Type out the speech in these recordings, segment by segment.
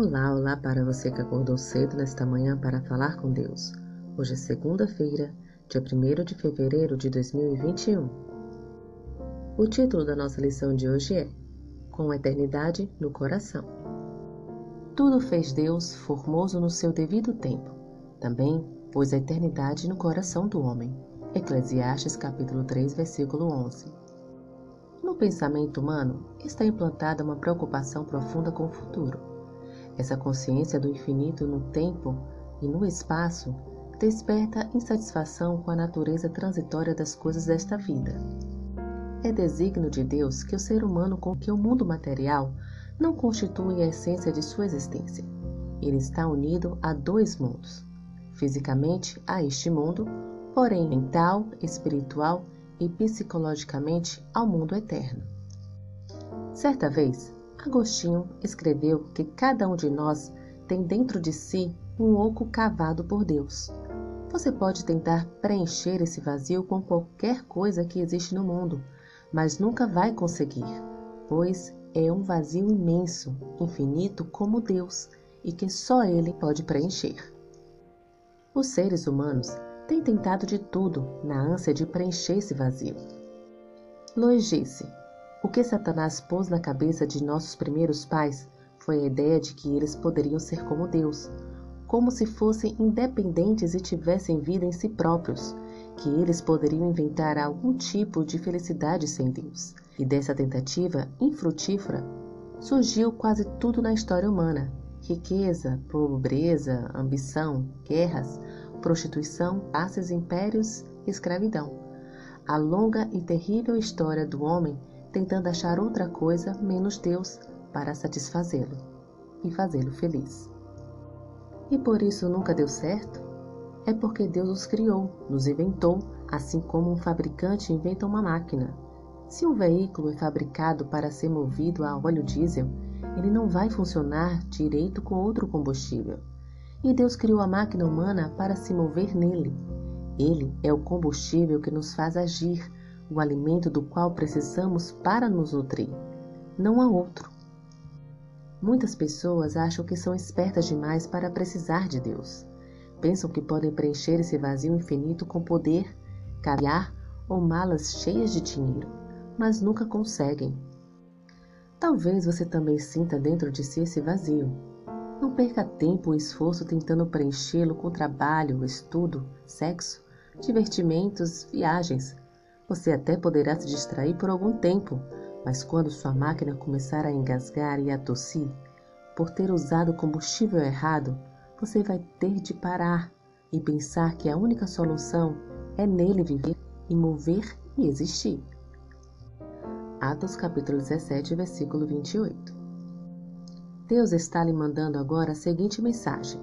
Olá, olá para você que acordou cedo nesta manhã para falar com Deus. Hoje é segunda-feira, dia 1 de fevereiro de 2021. O título da nossa lição de hoje é Com a Eternidade no Coração. Tudo fez Deus formoso no seu devido tempo. Também pôs a eternidade no coração do homem. Eclesiastes capítulo 3, versículo 11. No pensamento humano está implantada uma preocupação profunda com o futuro essa consciência do infinito no tempo e no espaço desperta insatisfação com a natureza transitória das coisas desta vida. É desígnio de Deus que o ser humano com que o mundo material não constitui a essência de sua existência. Ele está unido a dois mundos. Fisicamente a este mundo, porém mental, espiritual e psicologicamente ao mundo eterno. Certa vez, Agostinho escreveu que cada um de nós tem dentro de si um oco cavado por Deus. Você pode tentar preencher esse vazio com qualquer coisa que existe no mundo, mas nunca vai conseguir, pois é um vazio imenso, infinito como Deus, e que só Ele pode preencher. Os seres humanos têm tentado de tudo na ânsia de preencher esse vazio. Lois disse: o que Satanás pôs na cabeça de nossos primeiros pais foi a ideia de que eles poderiam ser como Deus, como se fossem independentes e tivessem vida em si próprios, que eles poderiam inventar algum tipo de felicidade sem Deus. E dessa tentativa infrutífera surgiu quase tudo na história humana: riqueza, pobreza, ambição, guerras, prostituição, passes, impérios escravidão. A longa e terrível história do homem tentando achar outra coisa menos Deus para satisfazê-lo e fazê-lo feliz. E por isso nunca deu certo? É porque Deus os criou, nos inventou, assim como um fabricante inventa uma máquina. Se um veículo é fabricado para ser movido a óleo diesel, ele não vai funcionar direito com outro combustível. E Deus criou a máquina humana para se mover nele. Ele é o combustível que nos faz agir, o alimento do qual precisamos para nos nutrir. Não há outro. Muitas pessoas acham que são espertas demais para precisar de Deus. Pensam que podem preencher esse vazio infinito com poder, caviar ou malas cheias de dinheiro, mas nunca conseguem. Talvez você também sinta dentro de si esse vazio. Não perca tempo ou esforço tentando preenchê-lo com trabalho, estudo, sexo, divertimentos, viagens você até poderá se distrair por algum tempo, mas quando sua máquina começar a engasgar e a tossir, por ter usado combustível errado, você vai ter de parar e pensar que a única solução é nele viver e mover e existir. Atos capítulo 17, versículo 28. Deus está lhe mandando agora a seguinte mensagem: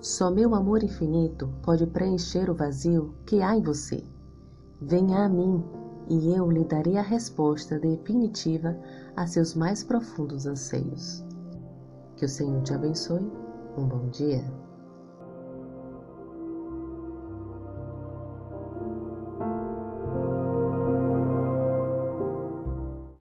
Só meu amor infinito pode preencher o vazio que há em você. Venha a mim e eu lhe darei a resposta definitiva a seus mais profundos anseios. Que o Senhor te abençoe. Um bom dia.